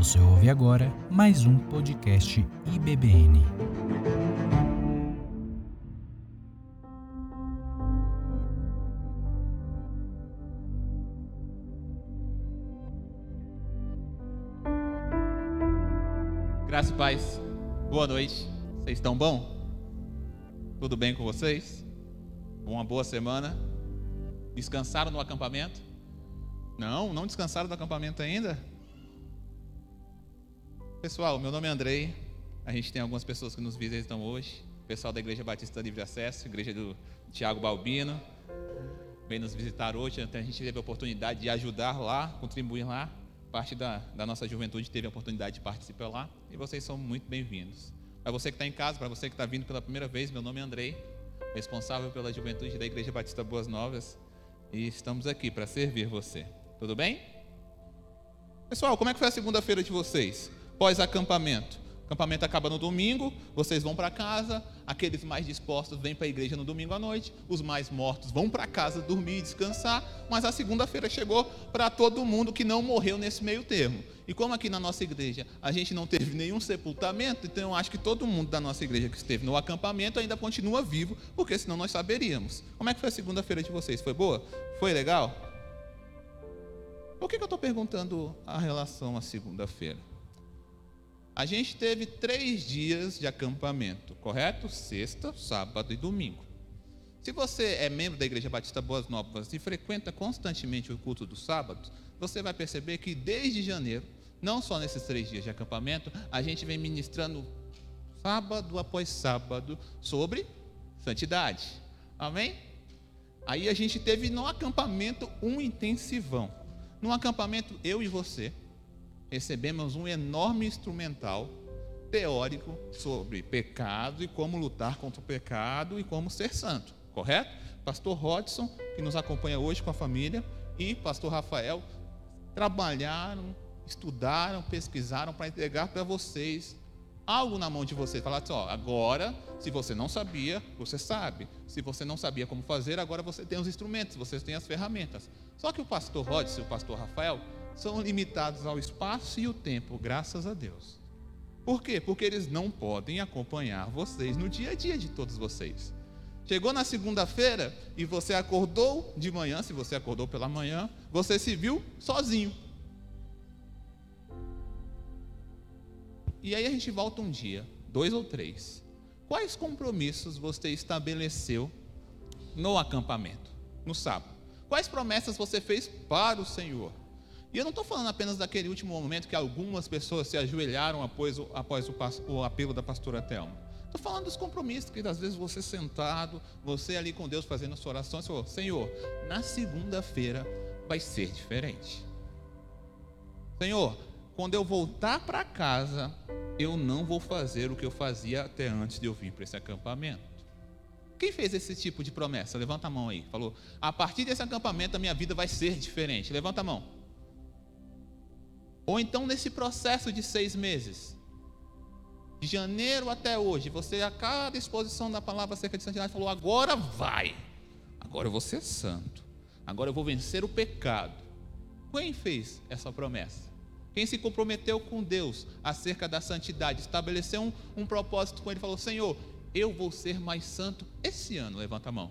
Você ouve agora mais um podcast IBBN. Graças e paz. Boa noite. Vocês estão bom? Tudo bem com vocês? Uma boa semana? Descansaram no acampamento? Não, não descansaram do acampamento ainda? Pessoal, meu nome é Andrei. A gente tem algumas pessoas que nos visitam hoje. O pessoal da Igreja Batista Livre Acesso, Igreja do Tiago Balbino, vem nos visitar hoje. Então a gente teve a oportunidade de ajudar lá, contribuir lá. Parte da, da nossa juventude teve a oportunidade de participar lá. E vocês são muito bem-vindos. Para você que está em casa, para você que está vindo pela primeira vez, meu nome é Andrei, responsável pela juventude da Igreja Batista Boas Novas. E estamos aqui para servir você. Tudo bem? Pessoal, como é que foi a segunda-feira de vocês? Pós-acampamento. O acampamento acaba no domingo, vocês vão para casa, aqueles mais dispostos vêm para a igreja no domingo à noite, os mais mortos vão para casa dormir e descansar, mas a segunda-feira chegou para todo mundo que não morreu nesse meio termo. E como aqui na nossa igreja a gente não teve nenhum sepultamento, então eu acho que todo mundo da nossa igreja que esteve no acampamento ainda continua vivo, porque senão nós saberíamos. Como é que foi a segunda-feira de vocês? Foi boa? Foi legal? Por que, que eu estou perguntando a relação à segunda-feira? A gente teve três dias de acampamento, correto? Sexta, sábado e domingo. Se você é membro da Igreja Batista Boas Novas e frequenta constantemente o culto do sábado, você vai perceber que desde janeiro, não só nesses três dias de acampamento, a gente vem ministrando sábado após sábado sobre santidade. Amém? Aí a gente teve no acampamento um intensivão. No acampamento, eu e você recebemos um enorme instrumental teórico sobre pecado e como lutar contra o pecado e como ser santo, correto? Pastor Rodson, que nos acompanha hoje com a família, e Pastor Rafael trabalharam, estudaram, pesquisaram para entregar para vocês algo na mão de vocês. Falar assim: ó, agora, se você não sabia, você sabe. Se você não sabia como fazer, agora você tem os instrumentos, vocês têm as ferramentas. Só que o pastor Rodson e o pastor Rafael são limitados ao espaço e o tempo, graças a Deus. Por quê? Porque eles não podem acompanhar vocês no dia a dia de todos vocês. Chegou na segunda-feira e você acordou de manhã, se você acordou pela manhã, você se viu sozinho. E aí a gente volta um dia, dois ou três. Quais compromissos você estabeleceu no acampamento, no sábado? Quais promessas você fez para o Senhor? E eu não estou falando apenas daquele último momento que algumas pessoas se ajoelharam após o, após o, o apelo da pastora Thelma. Estou falando dos compromissos que às vezes você sentado, você ali com Deus fazendo a sua oração, Senhor, Senhor, na segunda-feira vai ser diferente. Senhor, quando eu voltar para casa, eu não vou fazer o que eu fazia até antes de eu vir para esse acampamento. Quem fez esse tipo de promessa? Levanta a mão aí. Falou: a partir desse acampamento a minha vida vai ser diferente. Levanta a mão. Ou então nesse processo de seis meses, de janeiro até hoje, você a cada exposição da palavra acerca de santidade falou: agora vai, agora eu vou ser santo, agora eu vou vencer o pecado. Quem fez essa promessa? Quem se comprometeu com Deus acerca da santidade, estabeleceu um, um propósito com Ele, falou: Senhor, eu vou ser mais santo esse ano. Levanta a mão.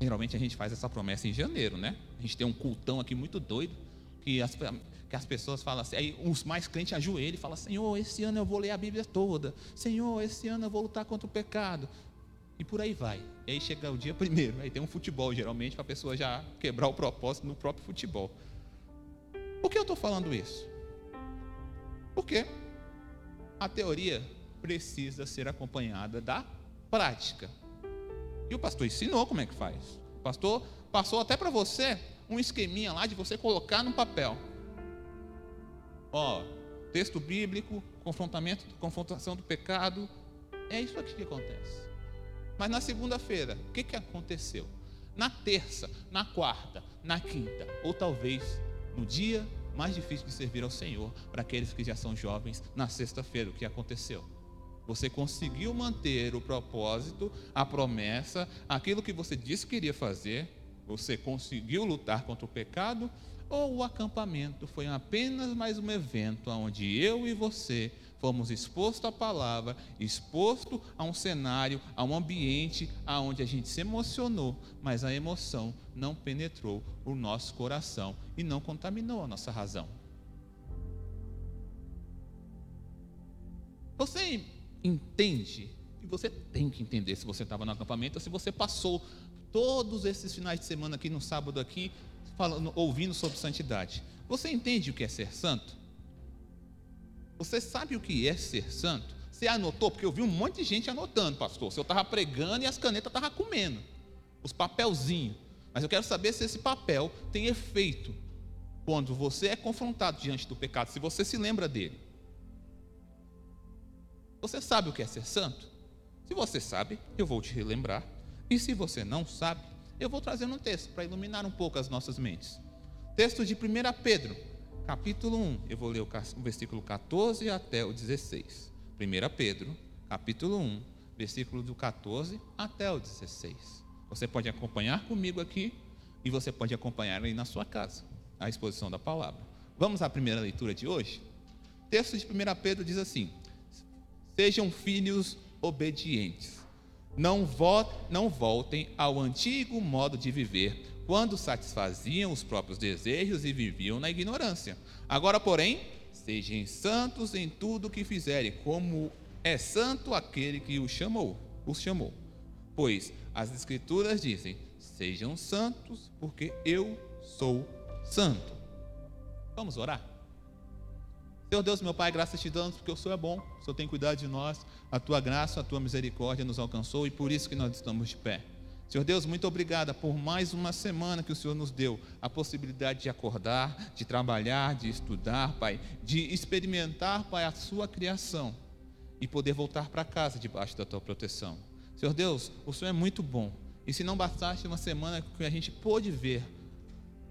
Geralmente a gente faz essa promessa em janeiro, né? A gente tem um cultão aqui muito doido, que as, que as pessoas falam assim, aí os mais crentes ajoelham e falam, Senhor, esse ano eu vou ler a Bíblia toda. Senhor, esse ano eu vou lutar contra o pecado. E por aí vai. E aí chega o dia primeiro, aí tem um futebol geralmente para a pessoa já quebrar o propósito no próprio futebol. Por que eu estou falando isso? Porque a teoria precisa ser acompanhada da prática. E o pastor ensinou como é que faz. O pastor passou até para você um esqueminha lá de você colocar no papel. Ó, texto bíblico, confrontamento, confrontação do pecado. É isso aqui que acontece. Mas na segunda-feira, o que, que aconteceu? Na terça, na quarta, na quinta, ou talvez no dia mais difícil de servir ao Senhor, para aqueles que já são jovens, na sexta-feira, o que aconteceu? Você conseguiu manter o propósito, a promessa, aquilo que você disse que iria fazer, Você conseguiu lutar contra o pecado? Ou o acampamento foi apenas mais um evento onde eu e você fomos expostos à palavra, exposto a um cenário, a um ambiente aonde a gente se emocionou, mas a emoção não penetrou o nosso coração e não contaminou a nossa razão. Você entende, e você tem que entender se você estava no acampamento ou se você passou todos esses finais de semana aqui no sábado aqui, falando, ouvindo sobre santidade. Você entende o que é ser santo? Você sabe o que é ser santo? Você anotou? Porque eu vi um monte de gente anotando, pastor. Se eu estava pregando e as canetas estavam comendo, os papelzinhos. Mas eu quero saber se esse papel tem efeito quando você é confrontado diante do pecado, se você se lembra dele. Você sabe o que é ser santo? Se você sabe, eu vou te relembrar. E se você não sabe, eu vou trazer um texto para iluminar um pouco as nossas mentes. Texto de 1 Pedro, capítulo 1. Eu vou ler o versículo 14 até o 16. 1 Pedro, capítulo 1, versículo do 14 até o 16. Você pode acompanhar comigo aqui e você pode acompanhar aí na sua casa a exposição da palavra. Vamos à primeira leitura de hoje? Texto de 1 Pedro diz assim: Sejam filhos obedientes. Não, vo não voltem ao antigo modo de viver, quando satisfaziam os próprios desejos e viviam na ignorância. Agora, porém, sejam santos em tudo o que fizerem, como é santo aquele que os chamou, os chamou. Pois as escrituras dizem: sejam santos, porque eu sou santo. Vamos orar? Senhor Deus, meu Pai, graças te damos porque o Senhor é bom, o Senhor tem cuidado de nós, a tua graça, a tua misericórdia nos alcançou e por isso que nós estamos de pé. Senhor Deus, muito obrigada por mais uma semana que o Senhor nos deu, a possibilidade de acordar, de trabalhar, de estudar, Pai, de experimentar, Pai, a sua criação e poder voltar para casa debaixo da tua proteção. Senhor Deus, o Senhor é muito bom. E se não bastasse uma semana que a gente pôde ver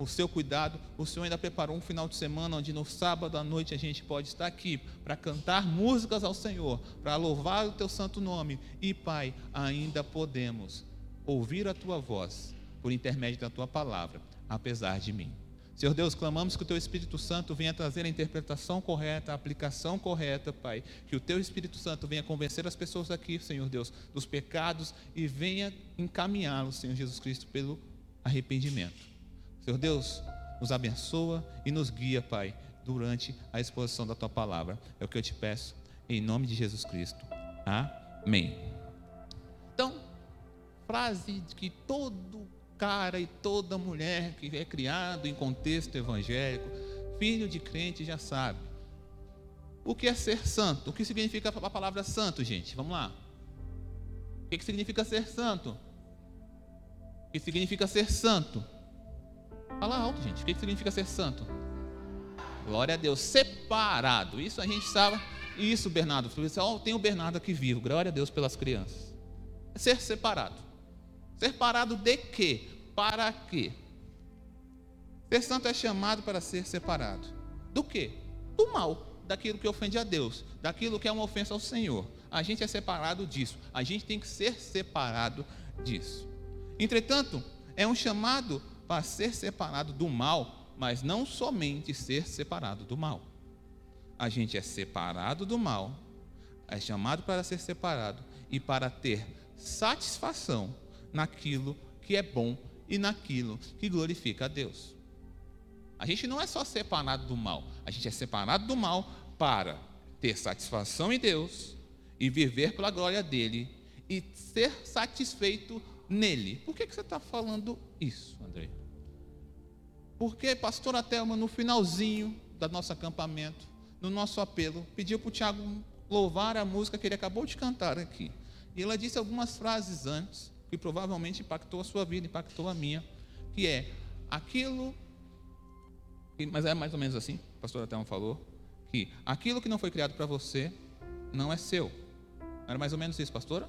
o seu cuidado. O Senhor ainda preparou um final de semana onde no sábado à noite a gente pode estar aqui para cantar músicas ao Senhor, para louvar o teu santo nome. E, Pai, ainda podemos ouvir a tua voz por intermédio da tua palavra, apesar de mim. Senhor Deus, clamamos que o Teu Espírito Santo venha trazer a interpretação correta, a aplicação correta, Pai. Que o Teu Espírito Santo venha convencer as pessoas aqui, Senhor Deus, dos pecados e venha encaminhá-los, Senhor Jesus Cristo, pelo arrependimento. Senhor Deus, nos abençoa e nos guia, Pai, durante a exposição da tua palavra. É o que eu te peço, em nome de Jesus Cristo. Amém. Então, frase que todo cara e toda mulher que é criado em contexto evangélico, filho de crente, já sabe. O que é ser santo? O que significa a palavra santo, gente? Vamos lá. O que significa ser santo? O que significa ser santo? Fala alto, gente. O que significa ser santo? Glória a Deus. Separado. Isso a gente sabe. Isso, Bernardo. Oh, tem o Bernardo aqui vivo. Glória a Deus pelas crianças. É ser separado. Separado de quê? Para quê? Ser santo é chamado para ser separado. Do quê? Do mal. Daquilo que ofende a Deus. Daquilo que é uma ofensa ao Senhor. A gente é separado disso. A gente tem que ser separado disso. Entretanto, é um chamado para ser separado do mal, mas não somente ser separado do mal. A gente é separado do mal, é chamado para ser separado e para ter satisfação naquilo que é bom e naquilo que glorifica a Deus. A gente não é só separado do mal, a gente é separado do mal para ter satisfação em Deus e viver pela glória dele e ser satisfeito nele. Por que, que você está falando isso, André? Porque pastora Thelma, no finalzinho do nosso acampamento, no nosso apelo, pediu para o Tiago louvar a música que ele acabou de cantar aqui. E ela disse algumas frases antes, que provavelmente impactou a sua vida, impactou a minha, que é aquilo, mas é mais ou menos assim, a pastora Thelma falou, que aquilo que não foi criado para você não é seu. Era mais ou menos isso, pastora?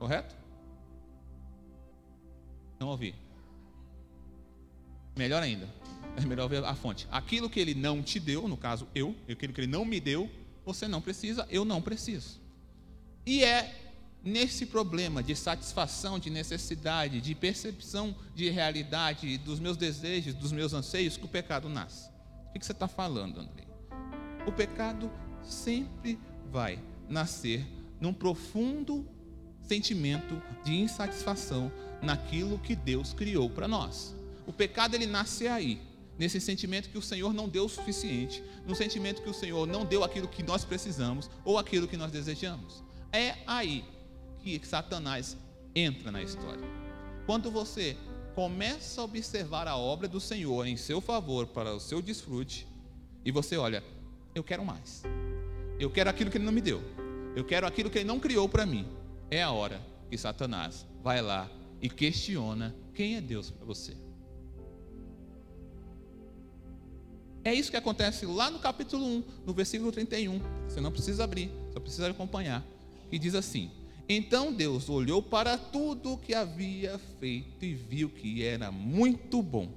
Correto? Não ouvi. Melhor ainda, é melhor ver a fonte. Aquilo que ele não te deu, no caso eu, aquilo que ele não me deu, você não precisa, eu não preciso. E é nesse problema de satisfação, de necessidade, de percepção de realidade, dos meus desejos, dos meus anseios, que o pecado nasce. O que você está falando, André? O pecado sempre vai nascer num profundo sentimento de insatisfação naquilo que Deus criou para nós. O pecado ele nasce aí, nesse sentimento que o Senhor não deu o suficiente, no sentimento que o Senhor não deu aquilo que nós precisamos ou aquilo que nós desejamos. É aí que Satanás entra na história. Quando você começa a observar a obra do Senhor em seu favor para o seu desfrute, e você olha, eu quero mais. Eu quero aquilo que ele não me deu. Eu quero aquilo que ele não criou para mim. É a hora que Satanás vai lá e questiona quem é Deus para você. É isso que acontece lá no capítulo 1, no versículo 31. Você não precisa abrir, só precisa acompanhar. E diz assim: Então Deus olhou para tudo o que havia feito e viu que era muito bom.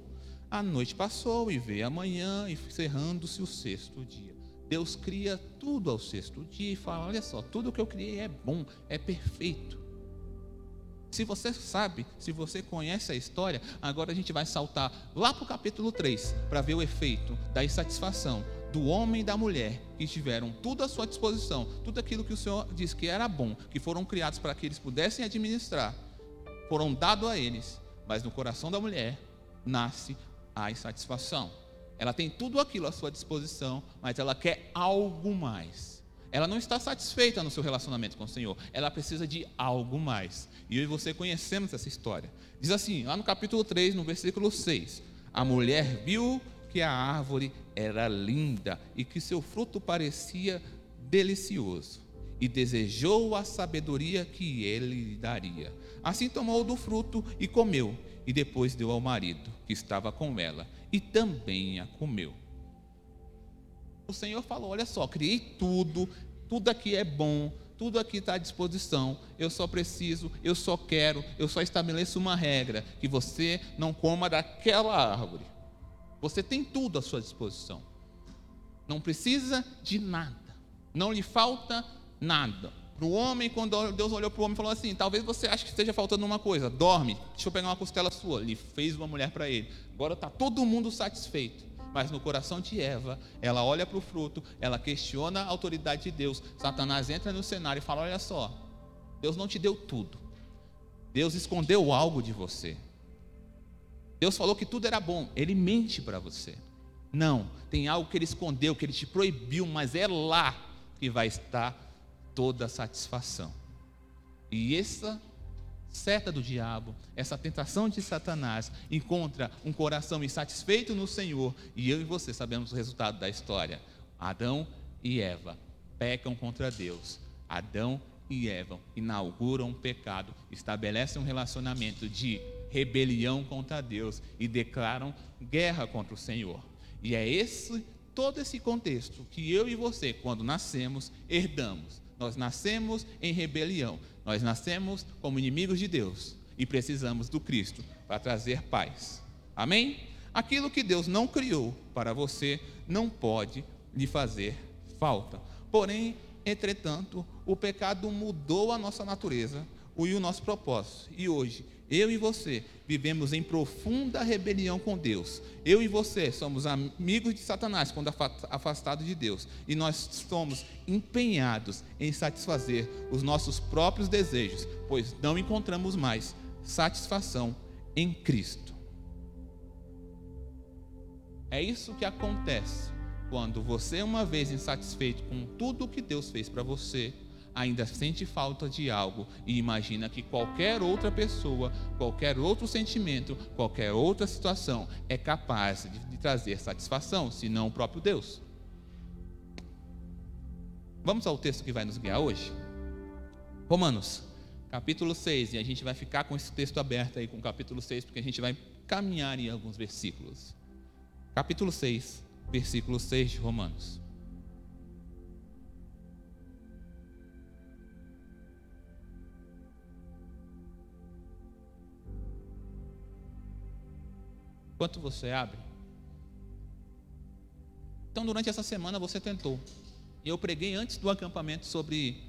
A noite passou e veio a manhã, encerrando-se o sexto dia. Deus cria tudo ao sexto dia e fala: Olha só, tudo que eu criei é bom, é perfeito. Se você sabe, se você conhece a história, agora a gente vai saltar lá para o capítulo 3 para ver o efeito da insatisfação do homem e da mulher que tiveram tudo à sua disposição, tudo aquilo que o Senhor disse que era bom, que foram criados para que eles pudessem administrar, foram dados a eles, mas no coração da mulher nasce a insatisfação. Ela tem tudo aquilo à sua disposição, mas ela quer algo mais. Ela não está satisfeita no seu relacionamento com o Senhor. Ela precisa de algo mais. E eu e você conhecemos essa história. Diz assim, lá no capítulo 3, no versículo 6: A mulher viu que a árvore era linda e que seu fruto parecia delicioso, e desejou a sabedoria que ele lhe daria. Assim tomou do fruto e comeu, e depois deu ao marido, que estava com ela, e também a comeu. O Senhor falou: Olha só, criei tudo, tudo aqui é bom, tudo aqui está à disposição. Eu só preciso, eu só quero, eu só estabeleço uma regra: que você não coma daquela árvore. Você tem tudo à sua disposição. Não precisa de nada. Não lhe falta nada. Para o homem, quando Deus olhou para o homem e falou assim: talvez você ache que esteja faltando uma coisa, dorme, deixa eu pegar uma costela sua. Ele fez uma mulher para ele. Agora está todo mundo satisfeito mas no coração de Eva, ela olha para o fruto, ela questiona a autoridade de Deus. Satanás entra no cenário e fala: Olha só, Deus não te deu tudo, Deus escondeu algo de você. Deus falou que tudo era bom, ele mente para você. Não, tem algo que ele escondeu, que ele te proibiu, mas é lá que vai estar toda a satisfação. E essa seta do diabo, essa tentação de Satanás, encontra um coração insatisfeito no Senhor, e eu e você sabemos o resultado da história. Adão e Eva pecam contra Deus. Adão e Eva inauguram um pecado, estabelecem um relacionamento de rebelião contra Deus e declaram guerra contra o Senhor. E é esse todo esse contexto que eu e você, quando nascemos, herdamos. Nós nascemos em rebelião, nós nascemos como inimigos de Deus e precisamos do Cristo para trazer paz. Amém? Aquilo que Deus não criou para você não pode lhe fazer falta. Porém, entretanto, o pecado mudou a nossa natureza e o nosso propósito. E hoje eu e você vivemos em profunda rebelião com Deus. Eu e você somos amigos de Satanás quando afastados de Deus. E nós somos empenhados em satisfazer os nossos próprios desejos, pois não encontramos mais satisfação em Cristo. É isso que acontece quando você, uma vez insatisfeito com tudo o que Deus fez para você, ainda sente falta de algo e imagina que qualquer outra pessoa, qualquer outro sentimento, qualquer outra situação é capaz de, de trazer satisfação, se não o próprio Deus. Vamos ao texto que vai nos guiar hoje? Romanos, capítulo 6, e a gente vai ficar com esse texto aberto aí com o capítulo 6, porque a gente vai caminhar em alguns versículos. Capítulo 6, versículo 6 de Romanos. Quanto você abre? Então, durante essa semana você tentou. Eu preguei antes do acampamento sobre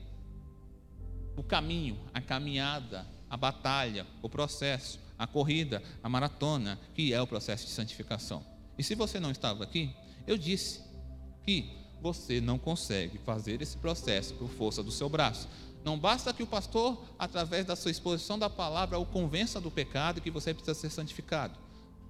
o caminho, a caminhada, a batalha, o processo, a corrida, a maratona, que é o processo de santificação. E se você não estava aqui, eu disse que você não consegue fazer esse processo por força do seu braço. Não basta que o pastor, através da sua exposição da palavra, o convença do pecado que você precisa ser santificado.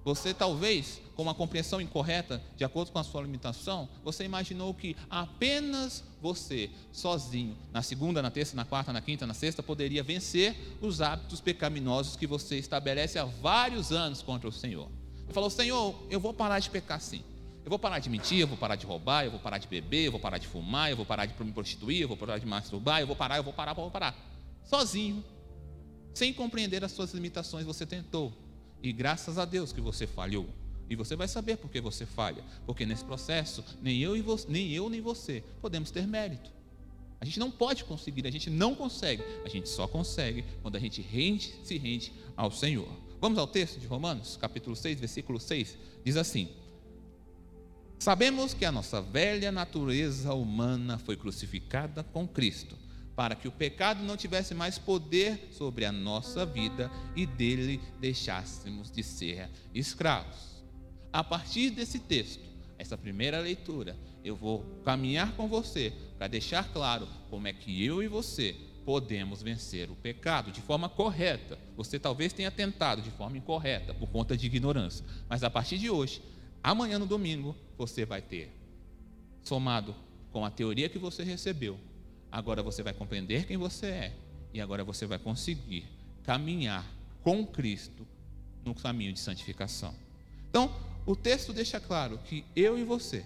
Você talvez, com uma compreensão incorreta, de acordo com a sua limitação, você imaginou que apenas você, sozinho, na segunda, na terça, na quarta, na quinta, na sexta, poderia vencer os hábitos pecaminosos que você estabelece há vários anos contra o Senhor. Ele falou: Senhor, eu vou parar de pecar sim. Eu vou parar de mentir, eu vou parar de roubar, eu vou parar de beber, eu vou parar de fumar, eu vou parar de me prostituir, eu vou parar de masturbar, eu vou parar, eu vou parar, eu vou parar. Sozinho, sem compreender as suas limitações, você tentou. E graças a Deus que você falhou. E você vai saber por que você falha. Porque nesse processo, nem eu, e você, nem eu nem você podemos ter mérito. A gente não pode conseguir, a gente não consegue. A gente só consegue quando a gente rende, se rende ao Senhor. Vamos ao texto de Romanos, capítulo 6, versículo 6. Diz assim: Sabemos que a nossa velha natureza humana foi crucificada com Cristo para que o pecado não tivesse mais poder sobre a nossa vida e dele deixássemos de ser escravos. A partir desse texto, essa primeira leitura, eu vou caminhar com você para deixar claro como é que eu e você podemos vencer o pecado de forma correta. Você talvez tenha tentado de forma incorreta por conta de ignorância, mas a partir de hoje, amanhã no domingo, você vai ter somado com a teoria que você recebeu Agora você vai compreender quem você é e agora você vai conseguir caminhar com Cristo no caminho de santificação. Então, o texto deixa claro que eu e você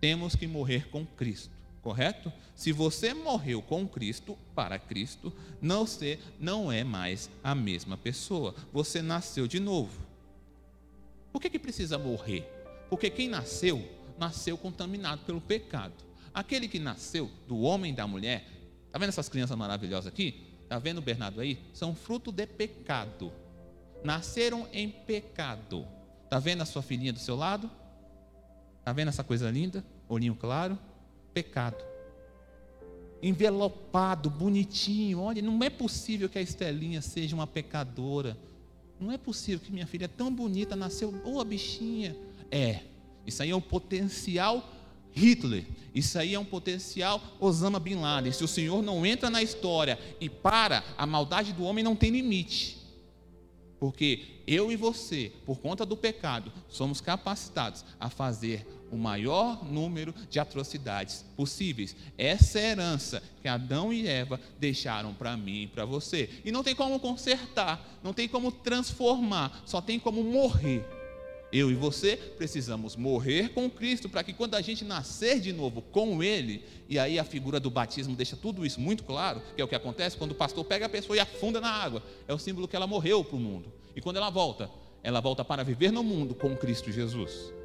temos que morrer com Cristo, correto? Se você morreu com Cristo, para Cristo, não, ser, não é mais a mesma pessoa. Você nasceu de novo. Por que, que precisa morrer? Porque quem nasceu, nasceu contaminado pelo pecado. Aquele que nasceu do homem e da mulher, está vendo essas crianças maravilhosas aqui? Está vendo o Bernardo aí? São fruto de pecado. Nasceram em pecado. Está vendo a sua filhinha do seu lado? Está vendo essa coisa linda? Olhinho claro? Pecado. Envelopado, bonitinho. Olha, não é possível que a Estelinha seja uma pecadora. Não é possível que minha filha é tão bonita, nasceu boa bichinha. É. Isso aí é um potencial Hitler. Isso aí é um potencial Osama Bin Laden. Se o Senhor não entra na história e para, a maldade do homem não tem limite. Porque eu e você, por conta do pecado, somos capacitados a fazer o maior número de atrocidades possíveis. Essa é herança que Adão e Eva deixaram para mim e para você. E não tem como consertar, não tem como transformar, só tem como morrer. Eu e você precisamos morrer com Cristo para que quando a gente nascer de novo com Ele, e aí a figura do batismo deixa tudo isso muito claro, que é o que acontece quando o pastor pega a pessoa e afunda na água, é o símbolo que ela morreu para o mundo. E quando ela volta, ela volta para viver no mundo com Cristo Jesus.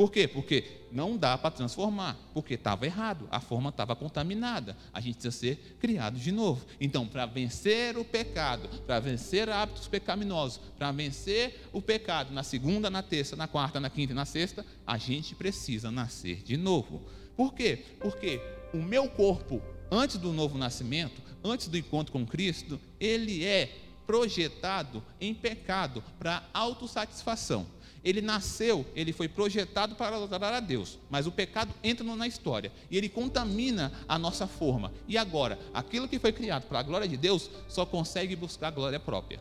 Por quê? Porque não dá para transformar, porque estava errado, a forma estava contaminada. A gente precisa ser criado de novo. Então, para vencer o pecado, para vencer hábitos pecaminosos, para vencer o pecado na segunda, na terça, na quarta, na quinta e na sexta, a gente precisa nascer de novo. Por quê? Porque o meu corpo, antes do novo nascimento, antes do encontro com Cristo, ele é projetado em pecado para autossatisfação. Ele nasceu, ele foi projetado para adorar a Deus, mas o pecado entra na história e ele contamina a nossa forma. E agora, aquilo que foi criado para a glória de Deus só consegue buscar a glória própria.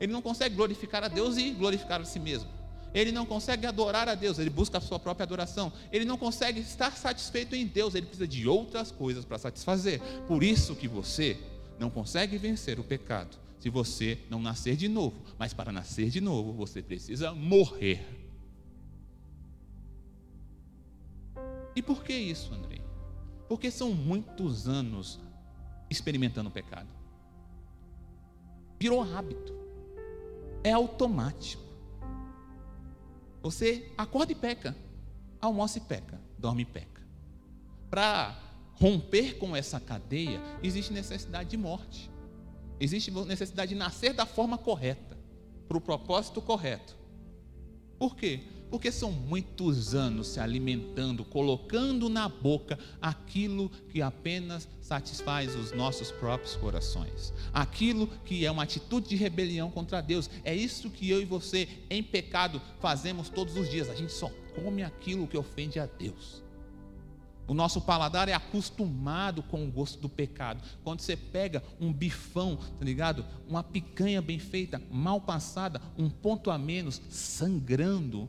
Ele não consegue glorificar a Deus e glorificar a si mesmo. Ele não consegue adorar a Deus, ele busca a sua própria adoração. Ele não consegue estar satisfeito em Deus, ele precisa de outras coisas para satisfazer. Por isso que você não consegue vencer o pecado se você não nascer de novo. Mas para nascer de novo, você precisa morrer. E por que isso, Andrei? Porque são muitos anos experimentando o pecado. Virou hábito. É automático. Você acorda e peca, almoça e peca, dorme e peca. Para romper com essa cadeia, existe necessidade de morte. Existe necessidade de nascer da forma correta, para o propósito correto. Por quê? Porque são muitos anos se alimentando, colocando na boca aquilo que apenas satisfaz os nossos próprios corações. Aquilo que é uma atitude de rebelião contra Deus. É isso que eu e você, em pecado, fazemos todos os dias. A gente só come aquilo que ofende a Deus. O nosso paladar é acostumado com o gosto do pecado. Quando você pega um bifão, tá ligado? Uma picanha bem feita, mal passada, um ponto a menos, sangrando,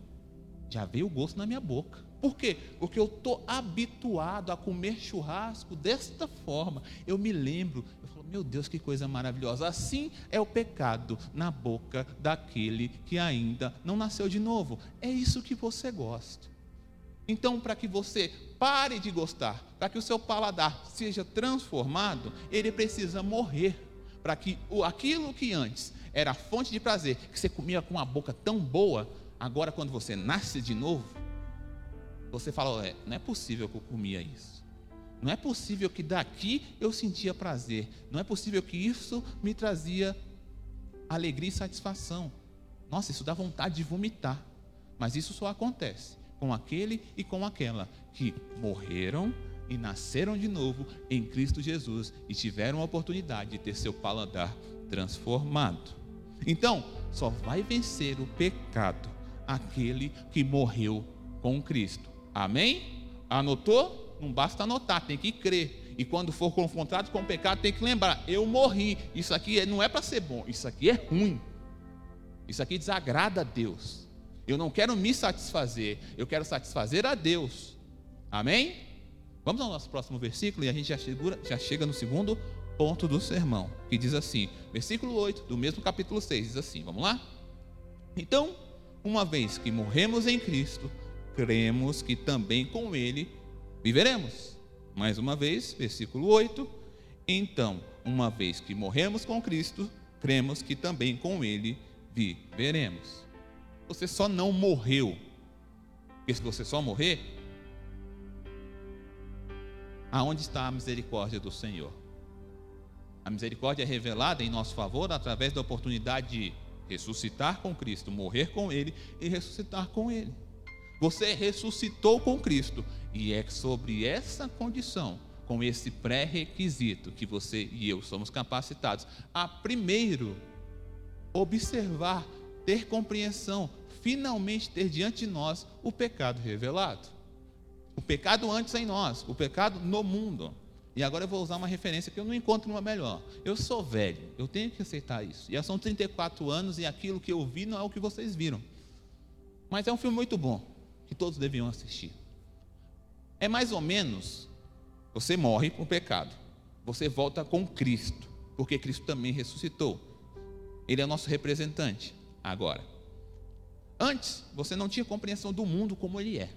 já veio o gosto na minha boca. Por quê? Porque eu estou habituado a comer churrasco desta forma. Eu me lembro, eu falo, meu Deus, que coisa maravilhosa. Assim é o pecado na boca daquele que ainda não nasceu de novo. É isso que você gosta. Então, para que você pare de gostar, para que o seu paladar seja transformado, ele precisa morrer, para que aquilo que antes era fonte de prazer, que você comia com uma boca tão boa, agora quando você nasce de novo, você fala, é, não é possível que eu comia isso. Não é possível que daqui eu sentia prazer. Não é possível que isso me trazia alegria e satisfação. Nossa, isso dá vontade de vomitar. Mas isso só acontece com aquele e com aquela que morreram e nasceram de novo em Cristo Jesus e tiveram a oportunidade de ter seu paladar transformado. Então, só vai vencer o pecado aquele que morreu com Cristo. Amém? Anotou? Não basta anotar, tem que crer. E quando for confrontado com o pecado, tem que lembrar: eu morri. Isso aqui não é para ser bom, isso aqui é ruim. Isso aqui desagrada a Deus. Eu não quero me satisfazer, eu quero satisfazer a Deus. Amém? Vamos ao nosso próximo versículo e a gente já, chegura, já chega no segundo ponto do sermão, que diz assim, versículo 8 do mesmo capítulo 6, diz assim: vamos lá? Então, uma vez que morremos em Cristo, cremos que também com Ele viveremos. Mais uma vez, versículo 8. Então, uma vez que morremos com Cristo, cremos que também com Ele viveremos você só não morreu. Porque se você só morrer, aonde está a misericórdia do Senhor? A misericórdia é revelada em nosso favor através da oportunidade de ressuscitar com Cristo, morrer com Ele e ressuscitar com Ele. Você ressuscitou com Cristo e é sobre essa condição, com esse pré-requisito que você e eu somos capacitados a primeiro observar ter compreensão, finalmente ter diante de nós o pecado revelado. O pecado antes em nós, o pecado no mundo. E agora eu vou usar uma referência que eu não encontro uma melhor. Eu sou velho, eu tenho que aceitar isso. Já são 34 anos e aquilo que eu vi não é o que vocês viram. Mas é um filme muito bom, que todos deviam assistir. É mais ou menos, você morre com o pecado, você volta com Cristo, porque Cristo também ressuscitou. Ele é nosso representante agora. Antes, você não tinha compreensão do mundo como ele é.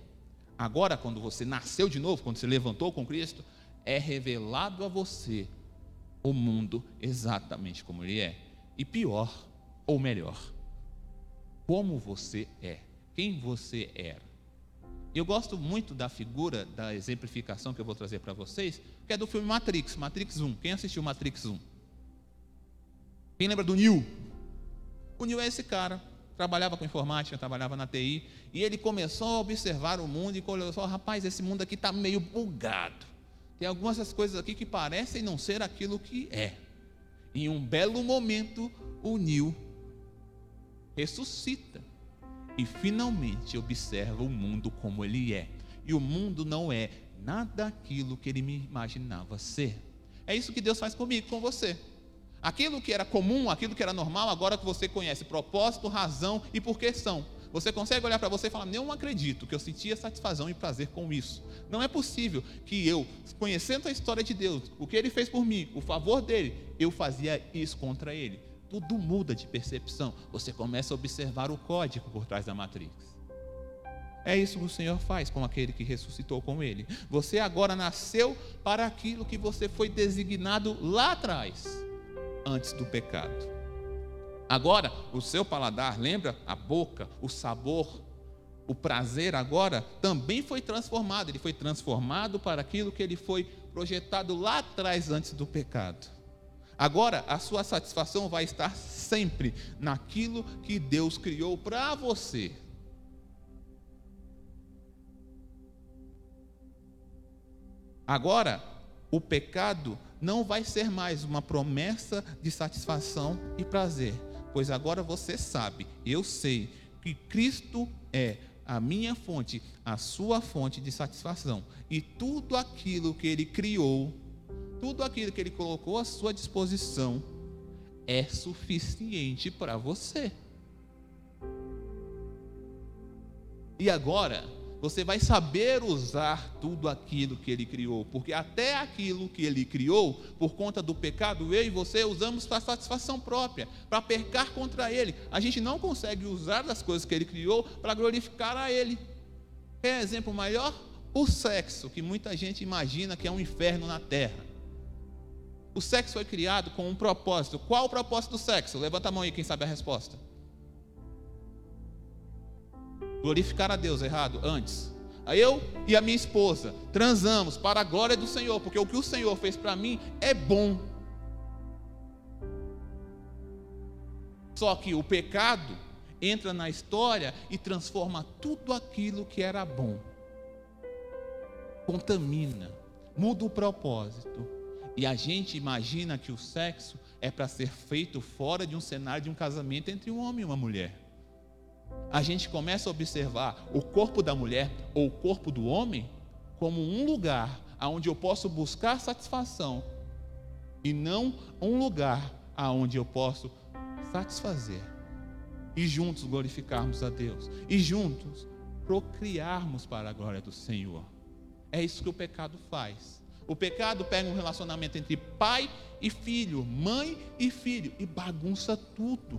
Agora, quando você nasceu de novo, quando você levantou com Cristo, é revelado a você o mundo exatamente como ele é. E pior, ou melhor, como você é, quem você era. Eu gosto muito da figura, da exemplificação que eu vou trazer para vocês, que é do filme Matrix, Matrix 1. Quem assistiu Matrix 1? Quem lembra do Neo? Neo é esse cara, trabalhava com informática, trabalhava na TI, e ele começou a observar o mundo e começou, rapaz, esse mundo aqui está meio bugado. Tem algumas das coisas aqui que parecem não ser aquilo que é. Em um belo momento, Neo ressuscita e finalmente observa o mundo como ele é. E o mundo não é nada aquilo que ele me imaginava ser. É isso que Deus faz comigo, com você. Aquilo que era comum, aquilo que era normal, agora que você conhece propósito, razão e por que são. Você consegue olhar para você e falar: Não acredito que eu sentia satisfação e prazer com isso. Não é possível que eu, conhecendo a história de Deus, o que ele fez por mim, o favor dele, eu fazia isso contra ele. Tudo muda de percepção. Você começa a observar o código por trás da matrix. É isso que o Senhor faz com aquele que ressuscitou com ele. Você agora nasceu para aquilo que você foi designado lá atrás antes do pecado. Agora, o seu paladar, lembra? A boca, o sabor, o prazer agora também foi transformado. Ele foi transformado para aquilo que ele foi projetado lá atrás antes do pecado. Agora, a sua satisfação vai estar sempre naquilo que Deus criou para você. Agora, o pecado não vai ser mais uma promessa de satisfação e prazer, pois agora você sabe, eu sei, que Cristo é a minha fonte, a sua fonte de satisfação. E tudo aquilo que Ele criou, tudo aquilo que Ele colocou à sua disposição, é suficiente para você. E agora, você vai saber usar tudo aquilo que ele criou, porque até aquilo que ele criou, por conta do pecado, eu e você usamos para satisfação própria, para pecar contra ele. A gente não consegue usar as coisas que ele criou para glorificar a ele. Quer exemplo maior? O sexo, que muita gente imagina que é um inferno na terra. O sexo foi criado com um propósito. Qual o propósito do sexo? Levanta a mão aí, quem sabe a resposta glorificar a Deus errado antes. Aí eu e a minha esposa transamos para a glória do Senhor, porque o que o Senhor fez para mim é bom. Só que o pecado entra na história e transforma tudo aquilo que era bom. Contamina, muda o propósito. E a gente imagina que o sexo é para ser feito fora de um cenário de um casamento entre um homem e uma mulher a gente começa a observar o corpo da mulher ou o corpo do homem como um lugar aonde eu posso buscar satisfação e não um lugar aonde eu posso satisfazer e juntos glorificarmos a Deus e juntos procriarmos para a glória do Senhor. É isso que o pecado faz. O pecado pega um relacionamento entre pai e filho, mãe e filho e bagunça tudo.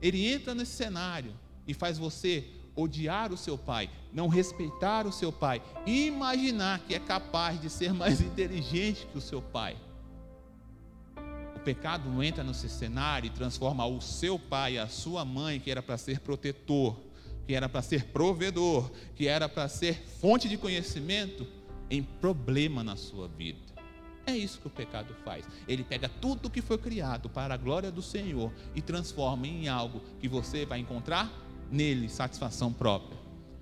Ele entra nesse cenário e faz você odiar o seu pai, não respeitar o seu pai, imaginar que é capaz de ser mais inteligente que o seu pai. O pecado entra nesse cenário e transforma o seu pai, a sua mãe, que era para ser protetor, que era para ser provedor, que era para ser fonte de conhecimento, em problema na sua vida. É isso que o pecado faz. Ele pega tudo que foi criado para a glória do Senhor e transforma em algo que você vai encontrar nele satisfação própria.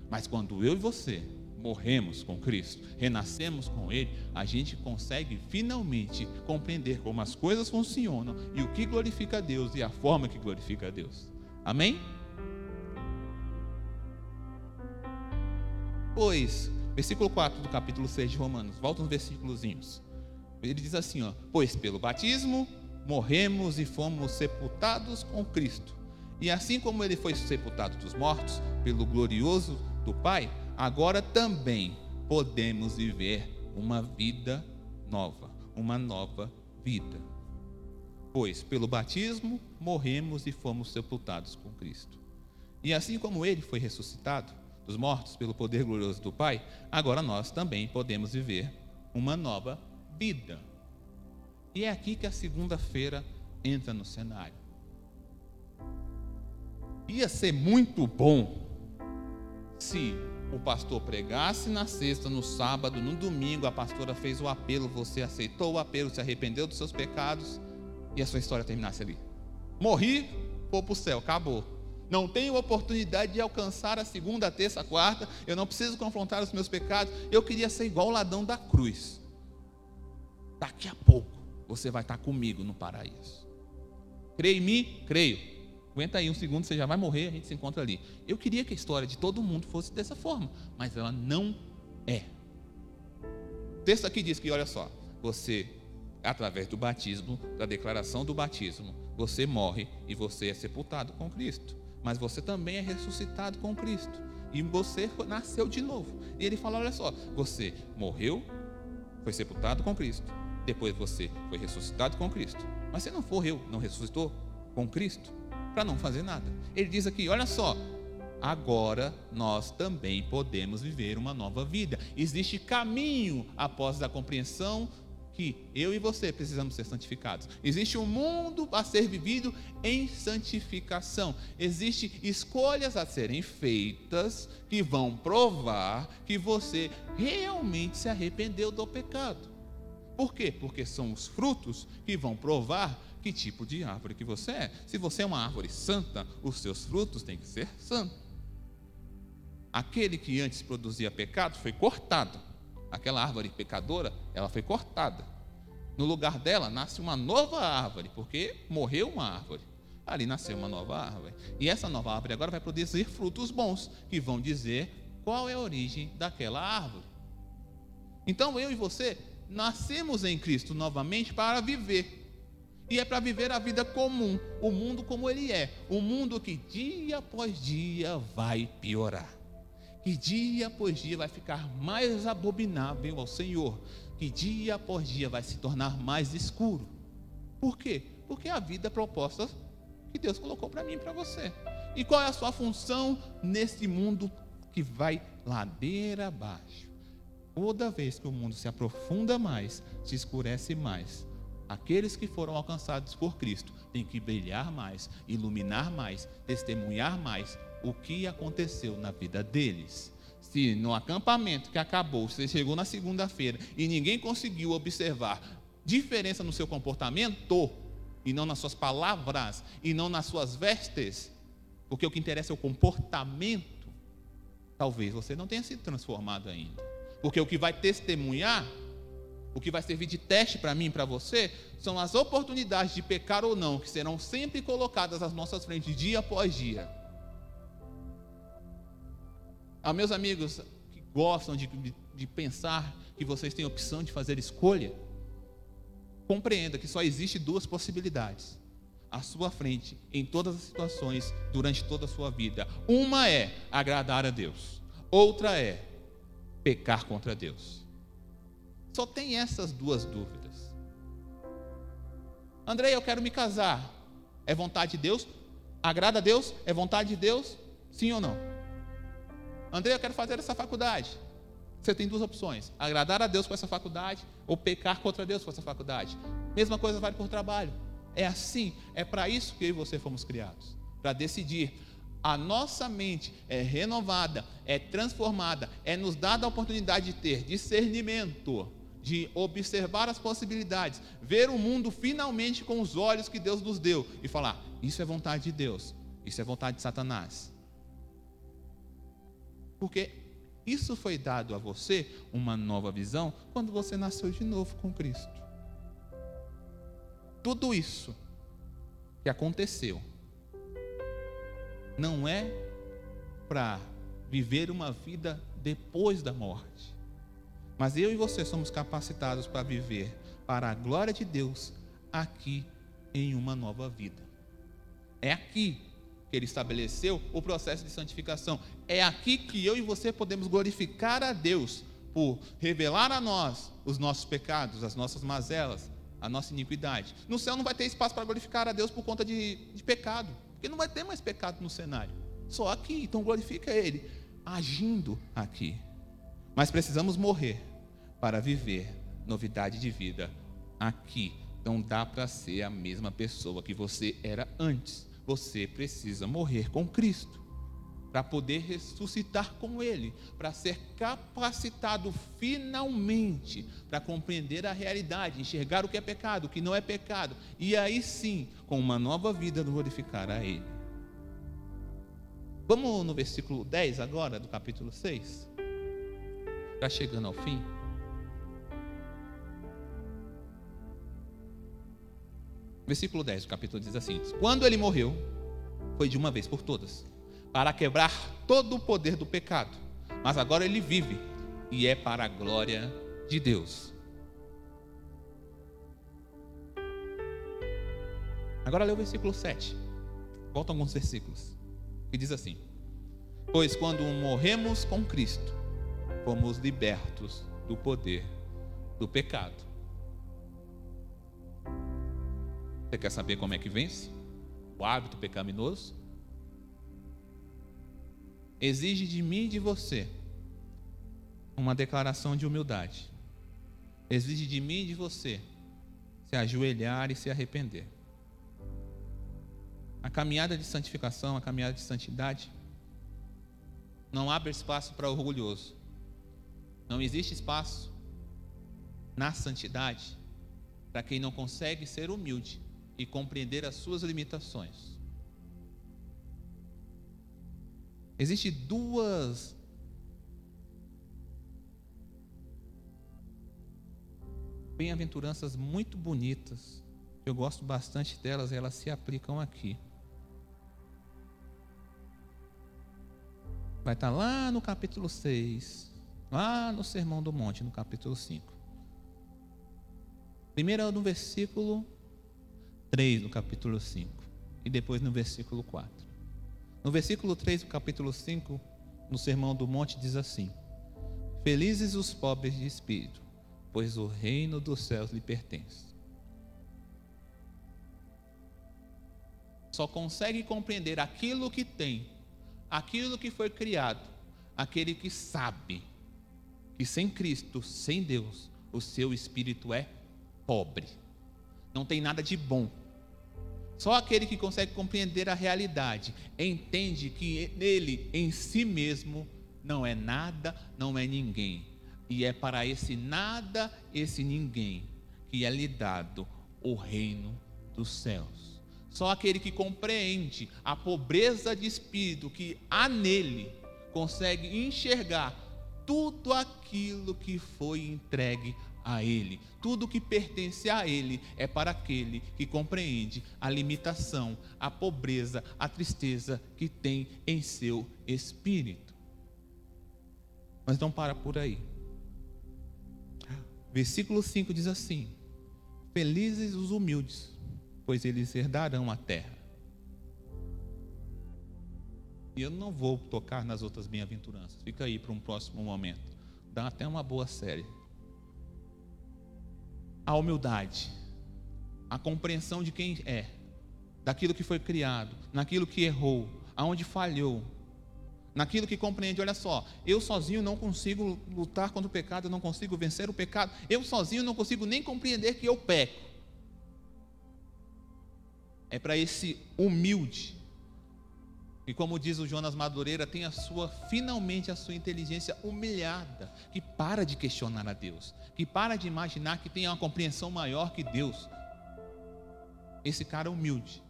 Mas quando eu e você morremos com Cristo, renascemos com Ele, a gente consegue finalmente compreender como as coisas funcionam e o que glorifica a Deus e a forma que glorifica a Deus. Amém? Pois, versículo 4 do capítulo 6 de Romanos, volta uns versículozinhos. Ele diz assim: ó, Pois pelo batismo morremos e fomos sepultados com Cristo e assim como ele foi sepultado dos mortos pelo glorioso do Pai, agora também podemos viver uma vida nova, uma nova vida. Pois pelo batismo morremos e fomos sepultados com Cristo. E assim como ele foi ressuscitado dos mortos pelo poder glorioso do Pai, agora nós também podemos viver uma nova vida. E é aqui que a segunda-feira entra no cenário. Ia ser muito bom se o pastor pregasse na sexta, no sábado, no domingo, a pastora fez o apelo, você aceitou o apelo, se arrependeu dos seus pecados e a sua história terminasse ali. Morri, vou para o céu, acabou. Não tenho oportunidade de alcançar a segunda, a terça, a quarta, eu não preciso confrontar os meus pecados, eu queria ser igual o ladrão da cruz. Daqui a pouco você vai estar comigo no paraíso. Creio em mim? Creio. Aguenta aí um segundo, você já vai morrer, a gente se encontra ali. Eu queria que a história de todo mundo fosse dessa forma, mas ela não é. O texto aqui diz que, olha só, você, através do batismo, da declaração do batismo, você morre e você é sepultado com Cristo. Mas você também é ressuscitado com Cristo. E você nasceu de novo. E ele fala: olha só, você morreu, foi sepultado com Cristo. Depois você foi ressuscitado com Cristo. Mas você não morreu, não ressuscitou com Cristo para não fazer nada. Ele diz aqui: olha só, agora nós também podemos viver uma nova vida. Existe caminho após a compreensão que eu e você precisamos ser santificados. Existe um mundo a ser vivido em santificação. Existem escolhas a serem feitas que vão provar que você realmente se arrependeu do pecado. Por quê? Porque são os frutos que vão provar que tipo de árvore que você é. Se você é uma árvore santa, os seus frutos têm que ser santos. Aquele que antes produzia pecado foi cortado Aquela árvore pecadora, ela foi cortada. No lugar dela nasce uma nova árvore, porque morreu uma árvore. Ali nasceu uma nova árvore. E essa nova árvore agora vai produzir frutos bons, que vão dizer qual é a origem daquela árvore. Então eu e você nascemos em Cristo novamente para viver. E é para viver a vida comum, o mundo como ele é, o mundo que dia após dia vai piorar. Que dia após dia vai ficar mais abominável ao Senhor, que dia após dia vai se tornar mais escuro. Por quê? Porque a vida é proposta que Deus colocou para mim e para você. E qual é a sua função nesse mundo que vai ladeira abaixo? Toda vez que o mundo se aprofunda mais, se escurece mais, aqueles que foram alcançados por Cristo têm que brilhar mais, iluminar mais, testemunhar mais o que aconteceu na vida deles. Se no acampamento que acabou, você chegou na segunda-feira e ninguém conseguiu observar diferença no seu comportamento, e não nas suas palavras, e não nas suas vestes, porque o que interessa é o comportamento, talvez você não tenha sido transformado ainda. Porque o que vai testemunhar, o que vai servir de teste para mim e para você, são as oportunidades de pecar ou não, que serão sempre colocadas às nossas frentes, dia após dia. A meus amigos que gostam de, de, de pensar que vocês têm opção de fazer escolha, compreenda que só existe duas possibilidades à sua frente em todas as situações durante toda a sua vida. Uma é agradar a Deus, outra é pecar contra Deus. Só tem essas duas dúvidas. André, eu quero me casar. É vontade de Deus? Agrada a Deus? É vontade de Deus? Sim ou não? André, eu quero fazer essa faculdade. Você tem duas opções: agradar a Deus com essa faculdade ou pecar contra Deus com essa faculdade. Mesma coisa vale por trabalho. É assim, é para isso que eu e você fomos criados para decidir. A nossa mente é renovada, é transformada, é nos dada a oportunidade de ter discernimento, de observar as possibilidades, ver o mundo finalmente com os olhos que Deus nos deu e falar: isso é vontade de Deus, isso é vontade de Satanás. Porque isso foi dado a você, uma nova visão, quando você nasceu de novo com Cristo. Tudo isso que aconteceu não é para viver uma vida depois da morte. Mas eu e você somos capacitados para viver para a glória de Deus aqui em uma nova vida. É aqui que ele estabeleceu o processo de santificação. É aqui que eu e você podemos glorificar a Deus por revelar a nós os nossos pecados, as nossas mazelas, a nossa iniquidade. No céu não vai ter espaço para glorificar a Deus por conta de, de pecado, porque não vai ter mais pecado no cenário. Só aqui, então glorifica Ele, agindo aqui. Mas precisamos morrer para viver novidade de vida aqui. Não dá para ser a mesma pessoa que você era antes você precisa morrer com Cristo para poder ressuscitar com Ele, para ser capacitado finalmente para compreender a realidade, enxergar o que é pecado, o que não é pecado, e aí sim, com uma nova vida, glorificar a Ele. Vamos no versículo 10 agora, do capítulo 6. Está chegando ao fim. Versículo 10 do capítulo diz assim: Quando ele morreu, foi de uma vez por todas, para quebrar todo o poder do pecado. Mas agora ele vive e é para a glória de Deus. Agora lê o versículo 7. Volta alguns versículos. Que diz assim: Pois quando morremos com Cristo, fomos libertos do poder do pecado. Você quer saber como é que vence? O hábito pecaminoso? Exige de mim e de você uma declaração de humildade. Exige de mim e de você se ajoelhar e se arrepender. A caminhada de santificação, a caminhada de santidade, não abre espaço para orgulhoso. Não existe espaço na santidade para quem não consegue ser humilde e compreender as suas limitações. Existem duas bem-aventuranças muito bonitas. Eu gosto bastante delas, elas se aplicam aqui. Vai estar lá no capítulo 6, lá no Sermão do Monte, no capítulo 5. Primeiro no versículo 3 do capítulo 5 e depois no versículo 4. No versículo 3 do capítulo 5, no Sermão do Monte, diz assim: Felizes os pobres de espírito, pois o reino dos céus lhe pertence. Só consegue compreender aquilo que tem, aquilo que foi criado, aquele que sabe que sem Cristo, sem Deus, o seu espírito é pobre. Não tem nada de bom. Só aquele que consegue compreender a realidade entende que nele, em si mesmo, não é nada, não é ninguém. E é para esse nada, esse ninguém, que é lhe dado o reino dos céus. Só aquele que compreende a pobreza de espírito que há nele consegue enxergar tudo aquilo que foi entregue a Ele. Tudo que pertence a Ele é para aquele que compreende a limitação, a pobreza, a tristeza que tem em seu espírito. Mas não para por aí. Versículo 5 diz assim: Felizes os humildes, pois eles herdarão a terra. E eu não vou tocar nas outras bem-aventuranças, fica aí para um próximo momento. Dá até uma boa série. A humildade, a compreensão de quem é, daquilo que foi criado, naquilo que errou, aonde falhou, naquilo que compreende, olha só, eu sozinho não consigo lutar contra o pecado, eu não consigo vencer o pecado, eu sozinho não consigo nem compreender que eu peco é para esse humilde. E como diz o Jonas Madureira, tem a sua finalmente a sua inteligência humilhada, que para de questionar a Deus, que para de imaginar que tem uma compreensão maior que Deus. Esse cara humilde,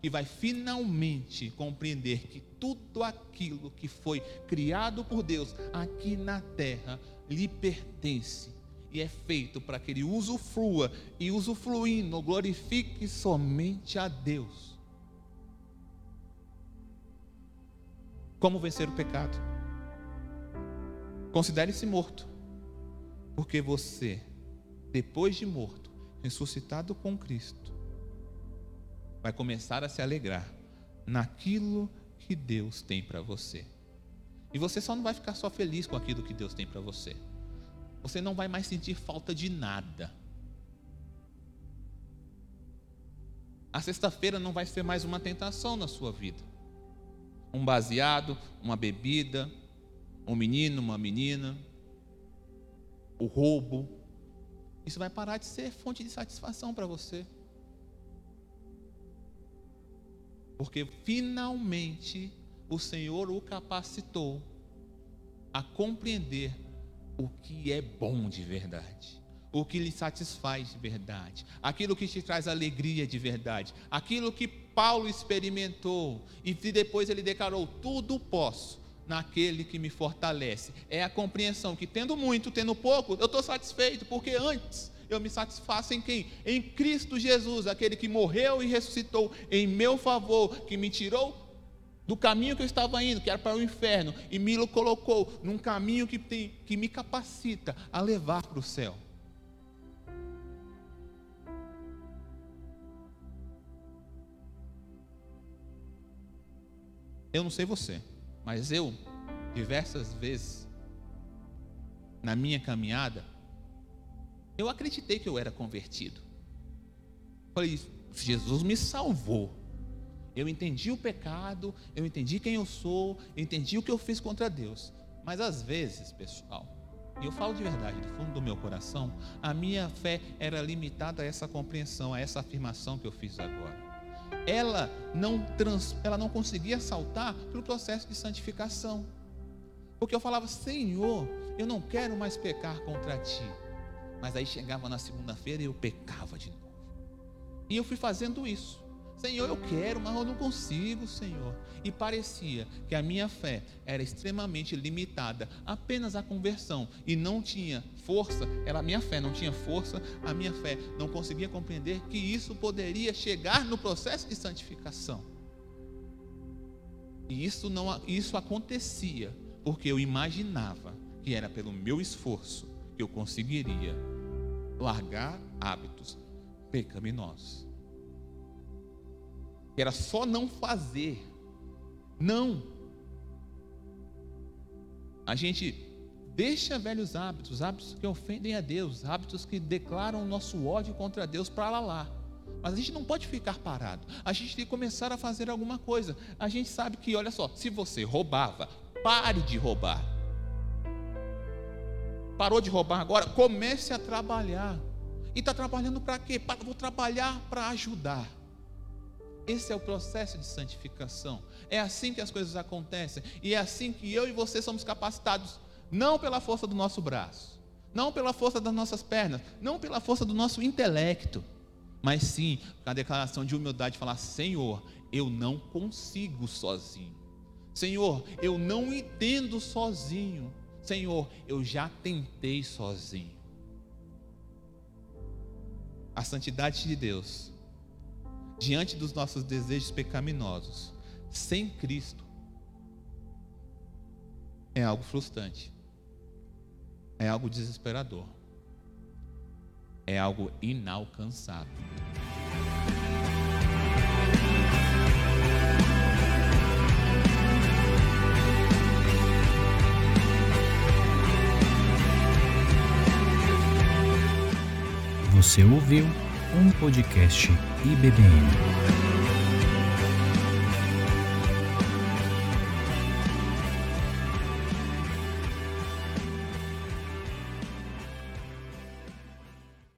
que vai finalmente compreender que tudo aquilo que foi criado por Deus aqui na terra lhe pertence e é feito para que ele usufrua e usufruindo glorifique somente a Deus. Como vencer o pecado? Considere-se morto, porque você, depois de morto, ressuscitado com Cristo, vai começar a se alegrar naquilo que Deus tem para você. E você só não vai ficar só feliz com aquilo que Deus tem para você. Você não vai mais sentir falta de nada. A sexta-feira não vai ser mais uma tentação na sua vida. Um baseado, uma bebida, um menino, uma menina, o roubo. Isso vai parar de ser fonte de satisfação para você. Porque finalmente o Senhor o capacitou a compreender o que é bom de verdade, o que lhe satisfaz de verdade, aquilo que te traz alegria de verdade, aquilo que Paulo experimentou e depois ele declarou: tudo posso naquele que me fortalece. É a compreensão que tendo muito, tendo pouco, eu estou satisfeito, porque antes eu me satisfaço em quem? Em Cristo Jesus, aquele que morreu e ressuscitou em meu favor, que me tirou do caminho que eu estava indo, que era para o inferno, e me colocou num caminho que, tem, que me capacita a levar para o céu. Eu não sei você, mas eu, diversas vezes, na minha caminhada, eu acreditei que eu era convertido. Falei, Jesus me salvou. Eu entendi o pecado, eu entendi quem eu sou, eu entendi o que eu fiz contra Deus. Mas às vezes, pessoal, e eu falo de verdade, do fundo do meu coração, a minha fé era limitada a essa compreensão, a essa afirmação que eu fiz agora. Ela não, trans, ela não conseguia saltar pelo processo de santificação. Porque eu falava, Senhor, eu não quero mais pecar contra ti. Mas aí chegava na segunda-feira e eu pecava de novo. E eu fui fazendo isso Senhor, eu quero, mas eu não consigo, Senhor. E parecia que a minha fé era extremamente limitada apenas à conversão e não tinha força, ela, a minha fé não tinha força, a minha fé não conseguia compreender que isso poderia chegar no processo de santificação. E isso, não, isso acontecia porque eu imaginava que era pelo meu esforço que eu conseguiria largar hábitos pecaminosos. Era só não fazer. Não. A gente deixa velhos hábitos, hábitos que ofendem a Deus, hábitos que declaram o nosso ódio contra Deus para lá lá. Mas a gente não pode ficar parado. A gente tem que começar a fazer alguma coisa. A gente sabe que, olha só, se você roubava, pare de roubar. Parou de roubar agora, comece a trabalhar. E está trabalhando para quê? Vou trabalhar para ajudar. Esse é o processo de santificação. É assim que as coisas acontecem. E é assim que eu e você somos capacitados. Não pela força do nosso braço, não pela força das nossas pernas, não pela força do nosso intelecto, mas sim com a declaração de humildade: falar, Senhor, eu não consigo sozinho. Senhor, eu não entendo sozinho. Senhor, eu já tentei sozinho. A santidade de Deus diante dos nossos desejos pecaminosos, sem Cristo, é algo frustrante, é algo desesperador, é algo inalcançável. Você ouviu um podcast IBBM.